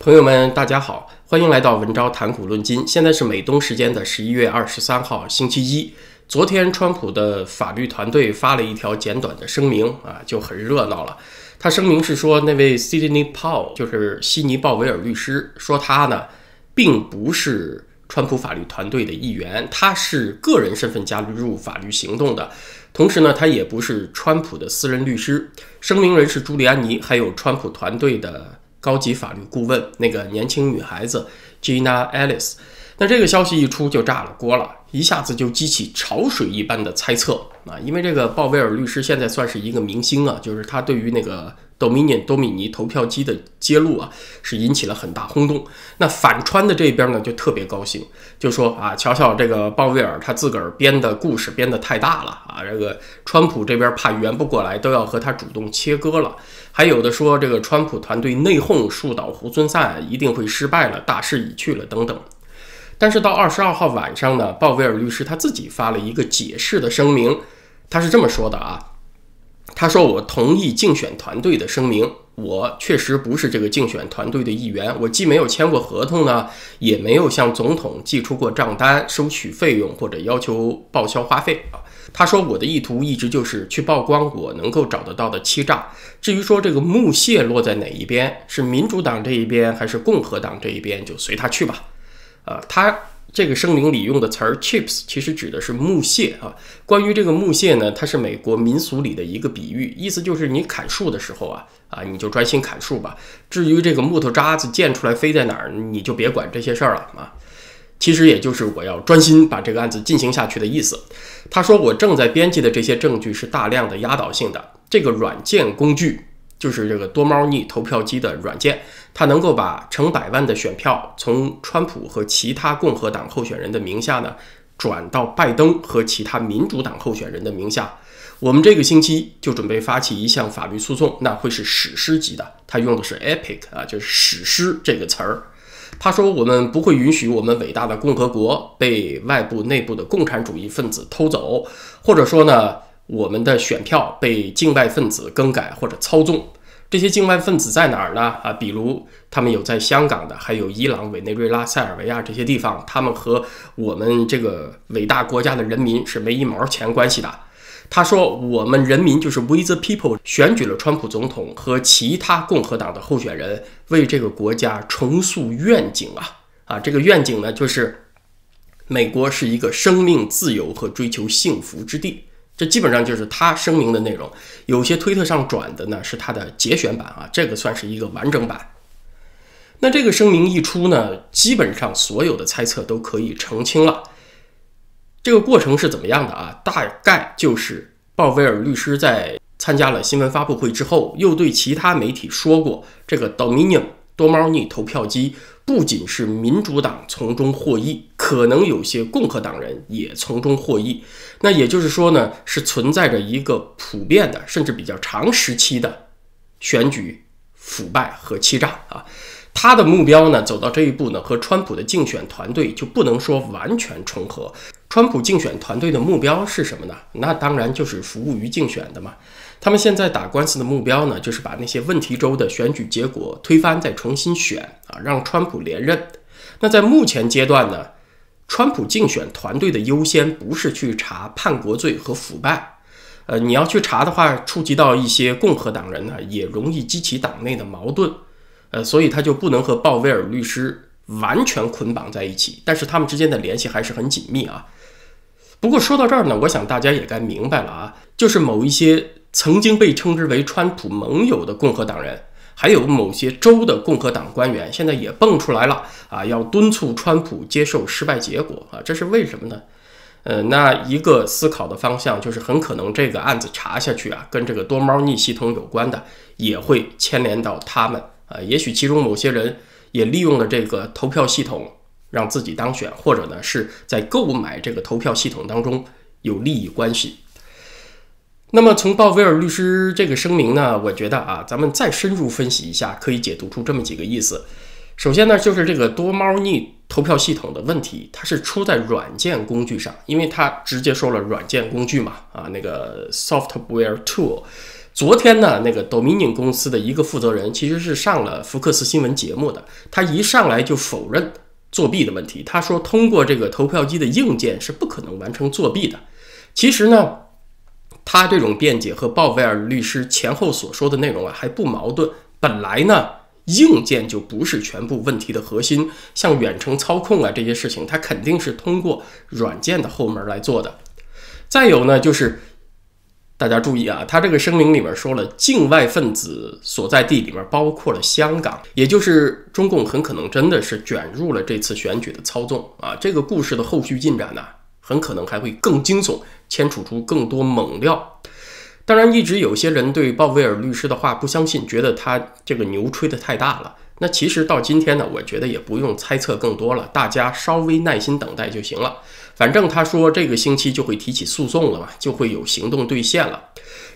朋友们，大家好，欢迎来到文昭谈股论金。现在是美东时间的十一月二十三号，星期一。昨天，川普的法律团队发了一条简短的声明啊，就很热闹了。他声明是说，那位 Sidney Powell 就是悉尼鲍威尔律师，说他呢并不是川普法律团队的一员，他是个人身份加入法律行动的。同时呢，他也不是川普的私人律师。声明人是朱利安尼，还有川普团队的。高级法律顾问那个年轻女孩子 Gina Ellis，那这个消息一出就炸了锅了，一下子就激起潮水一般的猜测啊！因为这个鲍威尔律师现在算是一个明星啊，就是他对于那个。Dominion 多米尼投票机的揭露啊，是引起了很大轰动。那反川的这边呢，就特别高兴，就说啊，瞧瞧这个鲍威尔他自个儿编的故事编得太大了啊，这个川普这边怕圆不过来，都要和他主动切割了。还有的说这个川普团队内讧，树倒猢狲散，一定会失败了，大势已去了等等。但是到二十二号晚上呢，鲍威尔律师他自己发了一个解释的声明，他是这么说的啊。他说：“我同意竞选团队的声明，我确实不是这个竞选团队的一员。我既没有签过合同呢，也没有向总统寄出过账单收取费用或者要求报销花费啊。”他说：“我的意图一直就是去曝光我能够找得到的欺诈。至于说这个木屑落在哪一边，是民主党这一边还是共和党这一边，就随他去吧。”呃，他。这个声明里用的词儿 “chips” 其实指的是木屑啊。关于这个木屑呢，它是美国民俗里的一个比喻，意思就是你砍树的时候啊啊，你就专心砍树吧。至于这个木头渣子溅出来飞在哪儿，你就别管这些事儿了啊。其实也就是我要专心把这个案子进行下去的意思。他说我正在编辑的这些证据是大量的压倒性的，这个软件工具。就是这个多猫腻投票机的软件，他能够把成百万的选票从川普和其他共和党候选人的名下呢，转到拜登和其他民主党候选人的名下。我们这个星期就准备发起一项法律诉讼，那会是史诗级的。他用的是 epic 啊，就是史诗这个词儿。他说我们不会允许我们伟大的共和国被外部内部的共产主义分子偷走，或者说呢？我们的选票被境外分子更改或者操纵，这些境外分子在哪儿呢？啊，比如他们有在香港的，还有伊朗、委内瑞拉、塞尔维亚这些地方，他们和我们这个伟大国家的人民是没一毛钱关系的。他说，我们人民就是 We the people 选举了川普总统和其他共和党的候选人，为这个国家重塑愿景啊啊，这个愿景呢，就是美国是一个生命自由和追求幸福之地。这基本上就是他声明的内容，有些推特上转的呢是他的节选版啊，这个算是一个完整版。那这个声明一出呢，基本上所有的猜测都可以澄清了。这个过程是怎么样的啊？大概就是鲍威尔律师在参加了新闻发布会之后，又对其他媒体说过，这个 Dominion 多猫腻投票机不仅是民主党从中获益，可能有些共和党人也从中获益。那也就是说呢，是存在着一个普遍的，甚至比较长时期的选举腐败和欺诈啊。他的目标呢，走到这一步呢，和川普的竞选团队就不能说完全重合。川普竞选团队的目标是什么呢？那当然就是服务于竞选的嘛。他们现在打官司的目标呢，就是把那些问题州的选举结果推翻，再重新选啊，让川普连任。那在目前阶段呢？川普竞选团队的优先不是去查叛国罪和腐败，呃，你要去查的话，触及到一些共和党人呢，也容易激起党内的矛盾，呃，所以他就不能和鲍威尔律师完全捆绑在一起，但是他们之间的联系还是很紧密啊。不过说到这儿呢，我想大家也该明白了啊，就是某一些曾经被称之为川普盟友的共和党人。还有某些州的共和党官员现在也蹦出来了啊，要敦促川普接受失败结果啊，这是为什么呢？呃，那一个思考的方向就是很可能这个案子查下去啊，跟这个多猫腻系统有关的也会牵连到他们啊，也许其中某些人也利用了这个投票系统让自己当选，或者呢是在购买这个投票系统当中有利益关系。那么从鲍威尔律师这个声明呢，我觉得啊，咱们再深入分析一下，可以解读出这么几个意思。首先呢，就是这个多猫腻投票系统的问题，它是出在软件工具上，因为它直接说了软件工具嘛，啊，那个 software tool。昨天呢，那个 Dominion 公司的一个负责人其实是上了福克斯新闻节目的，他一上来就否认作弊的问题。他说，通过这个投票机的硬件是不可能完成作弊的。其实呢，他这种辩解和鲍威尔律师前后所说的内容啊还不矛盾。本来呢，硬件就不是全部问题的核心，像远程操控啊这些事情，它肯定是通过软件的后门来做的。再有呢，就是。大家注意啊，他这个声明里面说了，境外分子所在地里面包括了香港，也就是中共很可能真的是卷入了这次选举的操纵啊。这个故事的后续进展呢，很可能还会更惊悚，牵扯出更多猛料。当然，一直有些人对鲍威尔律师的话不相信，觉得他这个牛吹得太大了。那其实到今天呢，我觉得也不用猜测更多了，大家稍微耐心等待就行了。反正他说这个星期就会提起诉讼了嘛，就会有行动兑现了。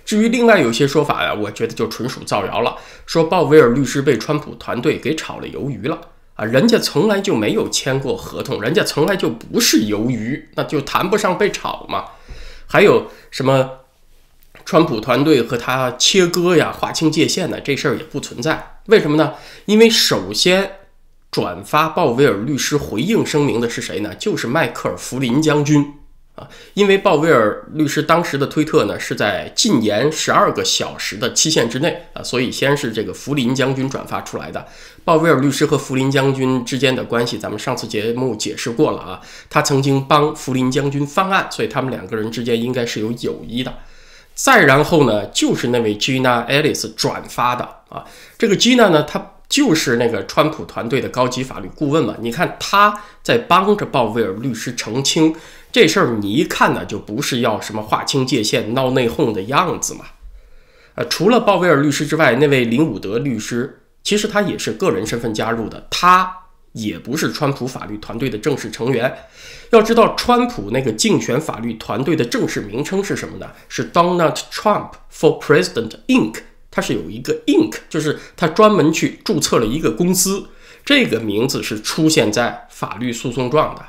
至于另外有些说法呀，我觉得就纯属造谣了，说鲍威尔律师被川普团队给炒了鱿鱼了啊，人家从来就没有签过合同，人家从来就不是鱿鱼，那就谈不上被炒嘛。还有什么川普团队和他切割呀、划清界限呢？这事儿也不存在。为什么呢？因为首先。转发鲍威尔律师回应声明的是谁呢？就是迈克尔·弗林将军啊！因为鲍威尔律师当时的推特呢是在禁言十二个小时的期限之内啊，所以先是这个福林将军转发出来的。鲍威尔律师和福林将军之间的关系，咱们上次节目解释过了啊，他曾经帮福林将军翻案，所以他们两个人之间应该是有友谊的。再然后呢，就是那位 Gina Ellis 转发的啊，这个 Gina 呢，他。就是那个川普团队的高级法律顾问嘛？你看他在帮着鲍威尔律师澄清这事儿，你一看呢就不是要什么划清界限、闹内讧的样子嘛。呃，除了鲍威尔律师之外，那位林伍德律师其实他也是个人身份加入的，他也不是川普法律团队的正式成员。要知道，川普那个竞选法律团队的正式名称是什么呢？是 Donald Trump for President Inc。他是有一个 Inc，就是他专门去注册了一个公司，这个名字是出现在法律诉讼状的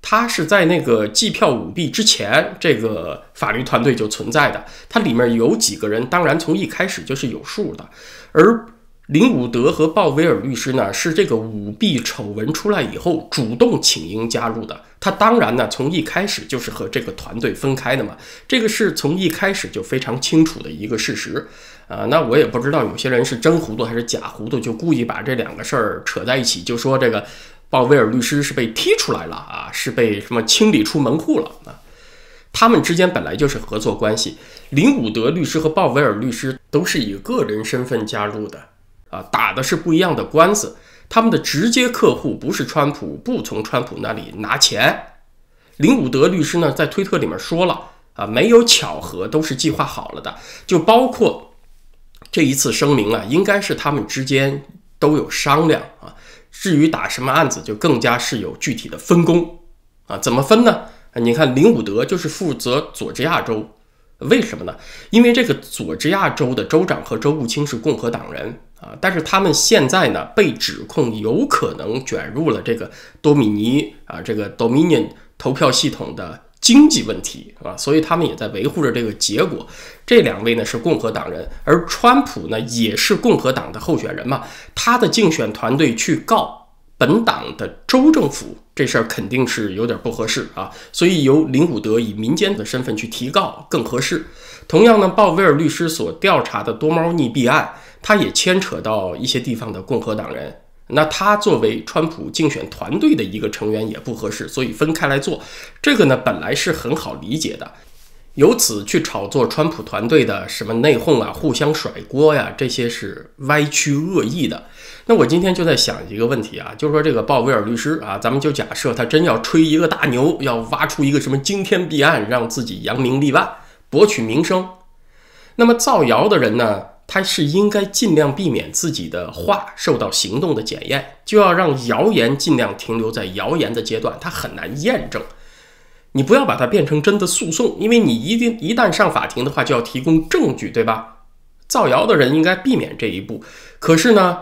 他是在那个计票舞弊之前，这个法律团队就存在的。它里面有几个人，当然从一开始就是有数的，而。林伍德和鲍威尔律师呢，是这个舞弊丑闻出来以后主动请缨加入的。他当然呢，从一开始就是和这个团队分开的嘛，这个是从一开始就非常清楚的一个事实。啊，那我也不知道有些人是真糊涂还是假糊涂，就故意把这两个事儿扯在一起，就说这个鲍威尔律师是被踢出来了啊，是被什么清理出门户了啊？他们之间本来就是合作关系。林伍德律师和鲍威尔律师都是以个人身份加入的。啊，打的是不一样的官司，他们的直接客户不是川普，不从川普那里拿钱。林伍德律师呢，在推特里面说了啊，没有巧合，都是计划好了的，就包括这一次声明啊，应该是他们之间都有商量啊。至于打什么案子，就更加是有具体的分工啊。怎么分呢？你看林伍德就是负责佐治亚州。为什么呢？因为这个佐治亚州的州长和州务卿是共和党人啊，但是他们现在呢被指控有可能卷入了这个多米尼啊这个 Dominion 投票系统的经济问题啊，所以他们也在维护着这个结果。这两位呢是共和党人，而川普呢也是共和党的候选人嘛，他的竞选团队去告。本党的州政府这事儿肯定是有点不合适啊，所以由林伍德以民间的身份去提告更合适。同样呢，鲍威尔律师所调查的多猫腻弊案，他也牵扯到一些地方的共和党人，那他作为川普竞选团队的一个成员也不合适，所以分开来做。这个呢，本来是很好理解的。由此去炒作川普团队的什么内讧啊、互相甩锅呀，这些是歪曲恶意的。那我今天就在想一个问题啊，就是说这个鲍威尔律师啊，咱们就假设他真要吹一个大牛，要挖出一个什么惊天弊案，让自己扬名立万、博取名声。那么造谣的人呢，他是应该尽量避免自己的话受到行动的检验，就要让谣言尽量停留在谣言的阶段，它很难验证。你不要把它变成真的诉讼，因为你一定一旦上法庭的话，就要提供证据，对吧？造谣的人应该避免这一步。可是呢，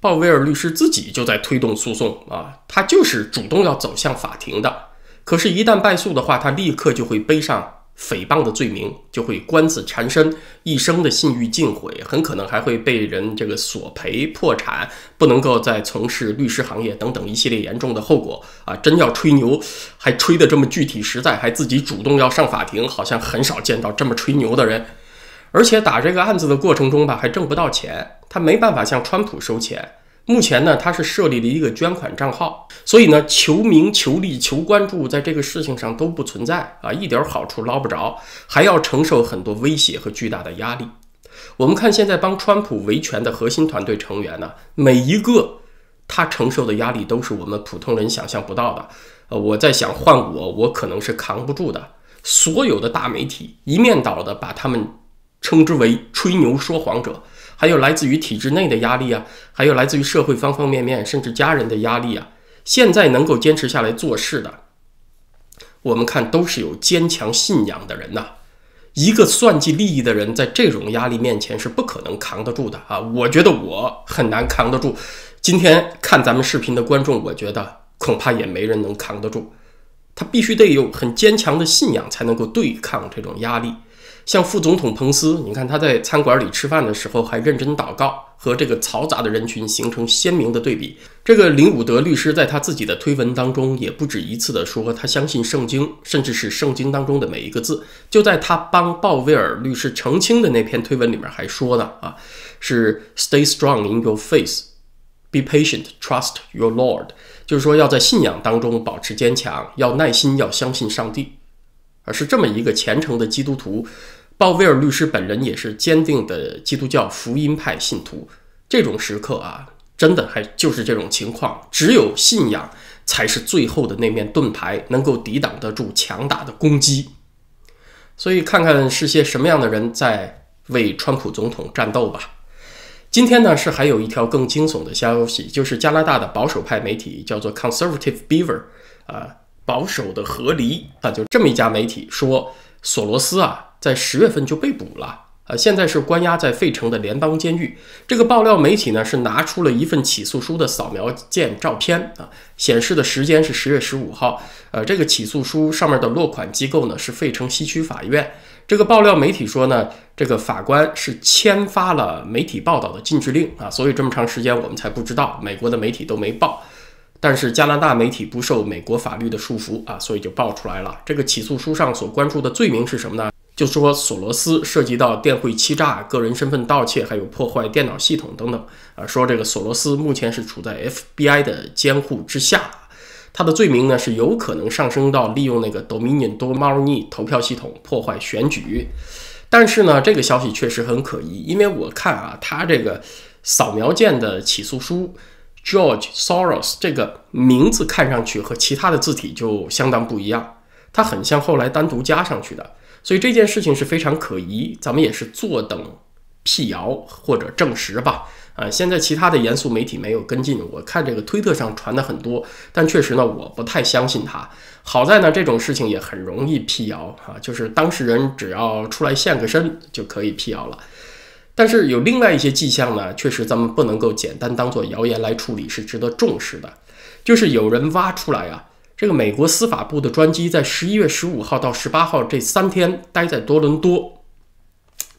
鲍威尔律师自己就在推动诉讼啊，他就是主动要走向法庭的。可是，一旦败诉的话，他立刻就会背上诽谤的罪名，就会官司缠身，一生的信誉尽毁，很可能还会被人这个索赔、破产，不能够再从事律师行业等等一系列严重的后果啊！真要吹牛，还吹得这么具体实在，还自己主动要上法庭，好像很少见到这么吹牛的人。而且打这个案子的过程中吧，还挣不到钱，他没办法向川普收钱。目前呢，他是设立了一个捐款账号，所以呢，求名、求利、求关注，在这个事情上都不存在啊，一点好处捞不着，还要承受很多威胁和巨大的压力。我们看现在帮川普维权的核心团队成员呢，每一个他承受的压力都是我们普通人想象不到的。呃，我在想，换我，我可能是扛不住的。所有的大媒体一面倒的把他们称之为吹牛说谎者。还有来自于体制内的压力啊，还有来自于社会方方面面，甚至家人的压力啊。现在能够坚持下来做事的，我们看都是有坚强信仰的人呐。一个算计利益的人，在这种压力面前是不可能扛得住的啊！我觉得我很难扛得住。今天看咱们视频的观众，我觉得恐怕也没人能扛得住。他必须得有很坚强的信仰，才能够对抗这种压力。像副总统彭斯，你看他在餐馆里吃饭的时候还认真祷告，和这个嘈杂的人群形成鲜明的对比。这个林伍德律师在他自己的推文当中也不止一次的说，他相信圣经，甚至是圣经当中的每一个字。就在他帮鲍威尔律师澄清的那篇推文里面还说呢，啊，是 Stay strong in your faith, be patient, trust your Lord，就是说要在信仰当中保持坚强，要耐心，要相信上帝。而是这么一个虔诚的基督徒，鲍威尔律师本人也是坚定的基督教福音派信徒。这种时刻啊，真的还就是这种情况，只有信仰才是最后的那面盾牌，能够抵挡得住强大的攻击。所以，看看是些什么样的人在为川普总统战斗吧。今天呢，是还有一条更惊悚的消息，就是加拿大的保守派媒体叫做 Conservative Beaver 啊。保守的河狸啊，就这么一家媒体说，索罗斯啊，在十月份就被捕了啊，现在是关押在费城的联邦监狱。这个爆料媒体呢，是拿出了一份起诉书的扫描件照片啊，显示的时间是十月十五号。呃，这个起诉书上面的落款机构呢是费城西区法院。这个爆料媒体说呢，这个法官是签发了媒体报道的禁制令啊，所以这么长时间我们才不知道，美国的媒体都没报。但是加拿大媒体不受美国法律的束缚啊，所以就爆出来了。这个起诉书上所关注的罪名是什么呢？就说索罗斯涉及到电汇欺诈、个人身份盗窃，还有破坏电脑系统等等啊。说这个索罗斯目前是处在 FBI 的监护之下，他的罪名呢是有可能上升到利用那个 Dominion d o m a r n i 投票系统破坏选举。但是呢，这个消息确实很可疑，因为我看啊，他这个扫描件的起诉书。George Soros 这个名字看上去和其他的字体就相当不一样，它很像后来单独加上去的，所以这件事情是非常可疑。咱们也是坐等辟谣或者证实吧。啊，现在其他的严肃媒体没有跟进，我看这个推特上传的很多，但确实呢，我不太相信他。好在呢，这种事情也很容易辟谣啊，就是当事人只要出来现个身就可以辟谣了。但是有另外一些迹象呢，确实咱们不能够简单当做谣言来处理，是值得重视的。就是有人挖出来啊，这个美国司法部的专机在十一月十五号到十八号这三天待在多伦多，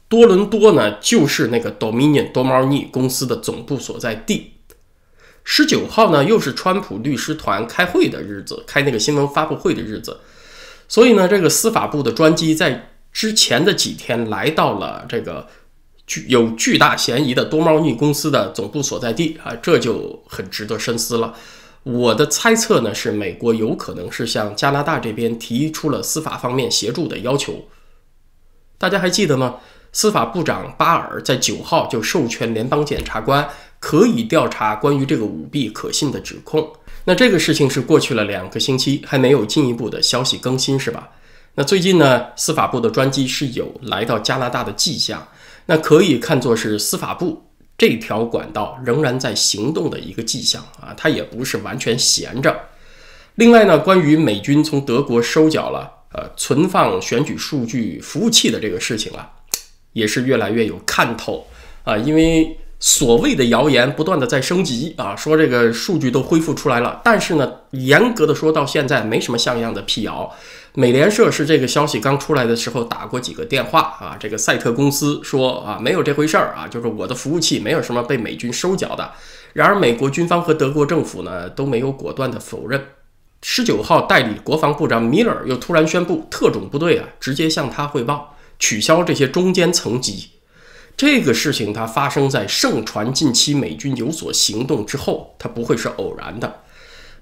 多伦多呢就是那个 Dominion d o m a r n i 公司的总部所在地。十九号呢又是川普律师团开会的日子，开那个新闻发布会的日子，所以呢，这个司法部的专机在之前的几天来到了这个。具有巨大嫌疑的多猫腻公司的总部所在地啊，这就很值得深思了。我的猜测呢是，美国有可能是向加拿大这边提出了司法方面协助的要求。大家还记得吗？司法部长巴尔在九号就授权联邦检察官可以调查关于这个舞弊可信的指控。那这个事情是过去了两个星期，还没有进一步的消息更新，是吧？那最近呢，司法部的专机是有来到加拿大的迹象。那可以看作是司法部这条管道仍然在行动的一个迹象啊，它也不是完全闲着。另外呢，关于美军从德国收缴了呃存放选举数据服务器的这个事情啊，也是越来越有看头啊，因为。所谓的谣言不断的在升级啊，说这个数据都恢复出来了，但是呢，严格的说到现在没什么像样的辟谣。美联社是这个消息刚出来的时候打过几个电话啊，这个赛特公司说啊没有这回事儿啊，就是我的服务器没有什么被美军收缴的。然而美国军方和德国政府呢都没有果断的否认。十九号，代理国防部长米勒又突然宣布，特种部队啊直接向他汇报，取消这些中间层级。这个事情它发生在盛传近期美军有所行动之后，它不会是偶然的。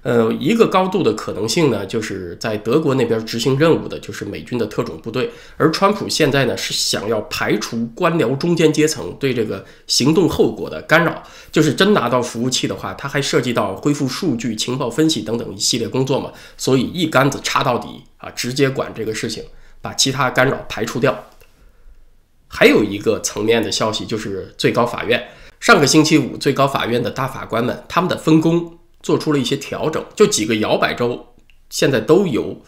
呃，一个高度的可能性呢，就是在德国那边执行任务的就是美军的特种部队，而川普现在呢是想要排除官僚中间阶层对这个行动后果的干扰，就是真拿到服务器的话，它还涉及到恢复数据、情报分析等等一系列工作嘛，所以一竿子插到底啊，直接管这个事情，把其他干扰排除掉。还有一个层面的消息就是最高法院，上个星期五最高法院的大法官们他们的分工。做出了一些调整，就几个摇摆州现在都由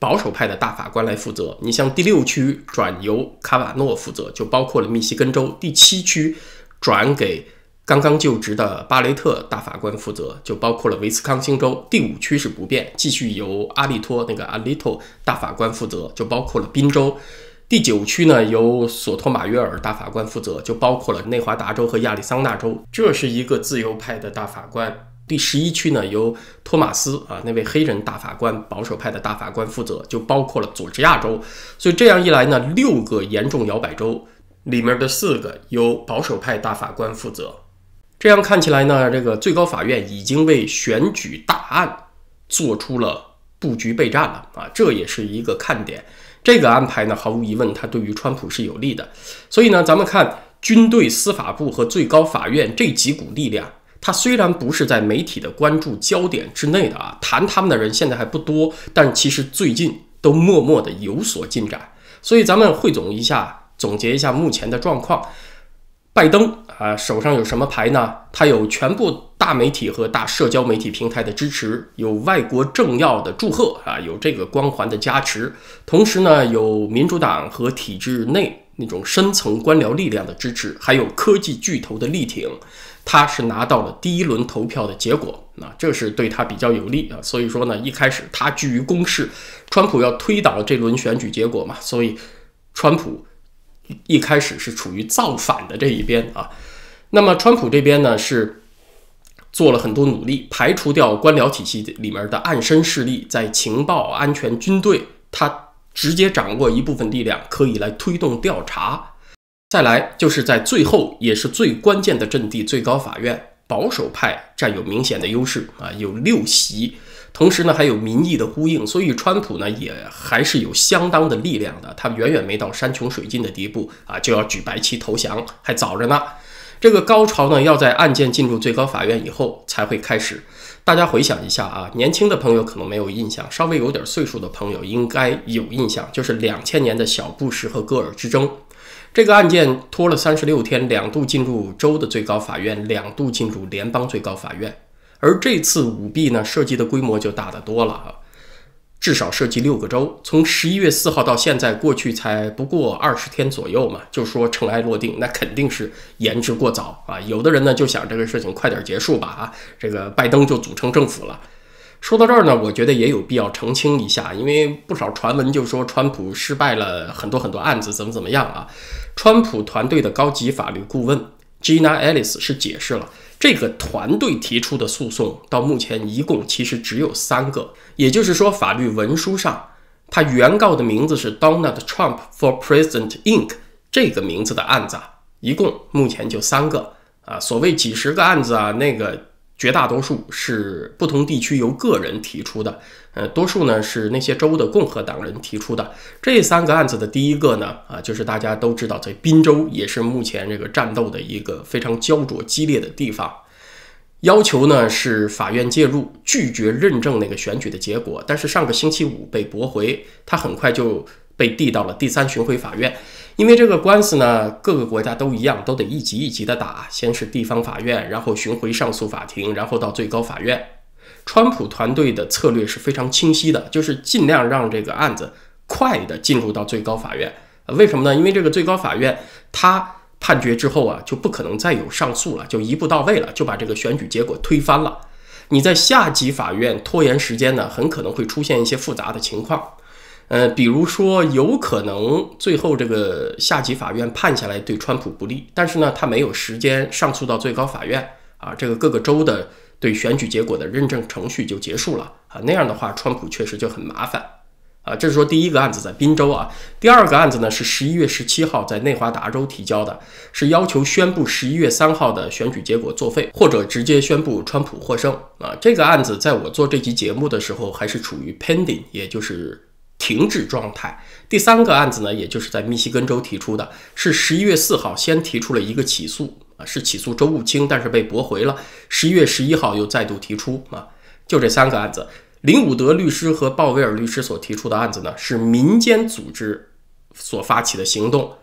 保守派的大法官来负责。你像第六区转由卡瓦诺负责，就包括了密西根州；第七区转给刚刚就职的巴雷特大法官负责，就包括了威斯康星州；第五区是不变，继续由阿利托那个阿利托大法官负责，就包括了宾州；第九区呢由索托马约尔大法官负责，就包括了内华达州和亚利桑那州。这是一个自由派的大法官。第十一区呢，由托马斯啊那位黑人大法官，保守派的大法官负责，就包括了佐治亚州。所以这样一来呢，六个严重摇摆州里面的四个由保守派大法官负责。这样看起来呢，这个最高法院已经为选举大案做出了布局备战了啊，这也是一个看点。这个安排呢，毫无疑问，它对于川普是有利的。所以呢，咱们看军队、司法部和最高法院这几股力量。他虽然不是在媒体的关注焦点之内的啊，谈他们的人现在还不多，但其实最近都默默的有所进展。所以咱们汇总一下，总结一下目前的状况。拜登啊，手上有什么牌呢？他有全部大媒体和大社交媒体平台的支持，有外国政要的祝贺啊，有这个光环的加持，同时呢，有民主党和体制内那种深层官僚力量的支持，还有科技巨头的力挺。他是拿到了第一轮投票的结果，那这是对他比较有利啊。所以说呢，一开始他居于攻势，川普要推倒这轮选举结果嘛，所以川普一开始是处于造反的这一边啊。那么川普这边呢是做了很多努力，排除掉官僚体系里面的暗身势力，在情报、安全、军队，他直接掌握一部分力量，可以来推动调查。再来就是在最后也是最关键的阵地，最高法院保守派占有明显的优势啊，有六席，同时呢还有民意的呼应，所以川普呢也还是有相当的力量的，他远远没到山穷水尽的地步啊，就要举白旗投降还早着呢。这个高潮呢要在案件进入最高法院以后才会开始。大家回想一下啊，年轻的朋友可能没有印象，稍微有点岁数的朋友应该有印象，就是两千年的小布什和戈尔之争。这个案件拖了三十六天，两度进入州的最高法院，两度进入联邦最高法院。而这次舞弊呢，涉及的规模就大得多了啊，至少涉及六个州。从十一月四号到现在，过去才不过二十天左右嘛，就说尘埃落定，那肯定是言之过早啊。有的人呢就想这个事情快点结束吧啊，这个拜登就组成政府了。说到这儿呢，我觉得也有必要澄清一下，因为不少传闻就说川普失败了很多很多案子，怎么怎么样啊？川普团队的高级法律顾问 Gina Ellis 是解释了，这个团队提出的诉讼到目前一共其实只有三个，也就是说，法律文书上他原告的名字是 Donald Trump for President Inc. 这个名字的案子啊，一共目前就三个啊。所谓几十个案子啊，那个。绝大多数是不同地区由个人提出的，呃，多数呢是那些州的共和党人提出的。这三个案子的第一个呢，啊，就是大家都知道，在宾州也是目前这个战斗的一个非常焦灼激烈的地方，要求呢是法院介入，拒绝认证那个选举的结果，但是上个星期五被驳回，他很快就被递到了第三巡回法院。因为这个官司呢，各个国家都一样，都得一级一级的打，先是地方法院，然后巡回上诉法庭，然后到最高法院。川普团队的策略是非常清晰的，就是尽量让这个案子快的进入到最高法院。为什么呢？因为这个最高法院他判决之后啊，就不可能再有上诉了，就一步到位了，就把这个选举结果推翻了。你在下级法院拖延时间呢，很可能会出现一些复杂的情况。呃，比如说，有可能最后这个下级法院判下来对川普不利，但是呢，他没有时间上诉到最高法院啊，这个各个州的对选举结果的认证程序就结束了啊，那样的话，川普确实就很麻烦啊。这是说第一个案子在宾州啊，第二个案子呢是十一月十七号在内华达州提交的，是要求宣布十一月三号的选举结果作废，或者直接宣布川普获胜啊。这个案子在我做这期节目的时候还是处于 pending，也就是。停止状态。第三个案子呢，也就是在密西根州提出的，是十一月四号先提出了一个起诉啊，是起诉周务清，但是被驳回了。十一月十一号又再度提出啊，就这三个案子。林伍德律师和鲍威尔律师所提出的案子呢，是民间组织所发起的行动。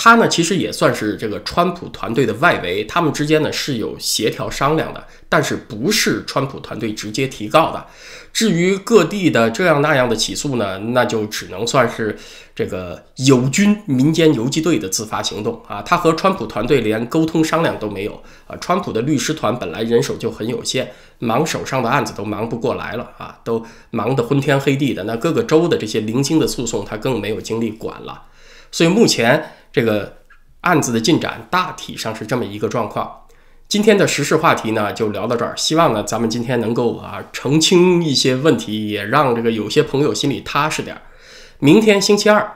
他呢，其实也算是这个川普团队的外围，他们之间呢是有协调商量的，但是不是川普团队直接提告的。至于各地的这样那样的起诉呢，那就只能算是这个友军民间游击队的自发行动啊。他和川普团队连沟通商量都没有啊。川普的律师团本来人手就很有限，忙手上的案子都忙不过来了啊，都忙得昏天黑地的。那各个州的这些零星的诉讼，他更没有精力管了。所以目前。这个案子的进展大体上是这么一个状况。今天的时事话题呢，就聊到这儿。希望呢，咱们今天能够啊澄清一些问题，也让这个有些朋友心里踏实点儿。明天星期二，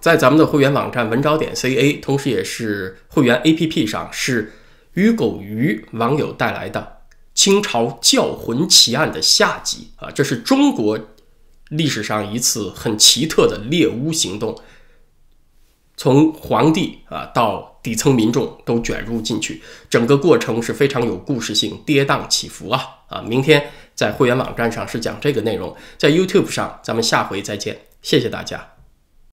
在咱们的会员网站文招点 ca，同时也是会员 app 上，是鱼狗鱼网友带来的清朝教魂奇案的下集啊，这是中国历史上一次很奇特的猎巫行动。从皇帝啊到底层民众都卷入进去，整个过程是非常有故事性，跌宕起伏啊啊！明天在会员网站上是讲这个内容，在 YouTube 上咱们下回再见，谢谢大家。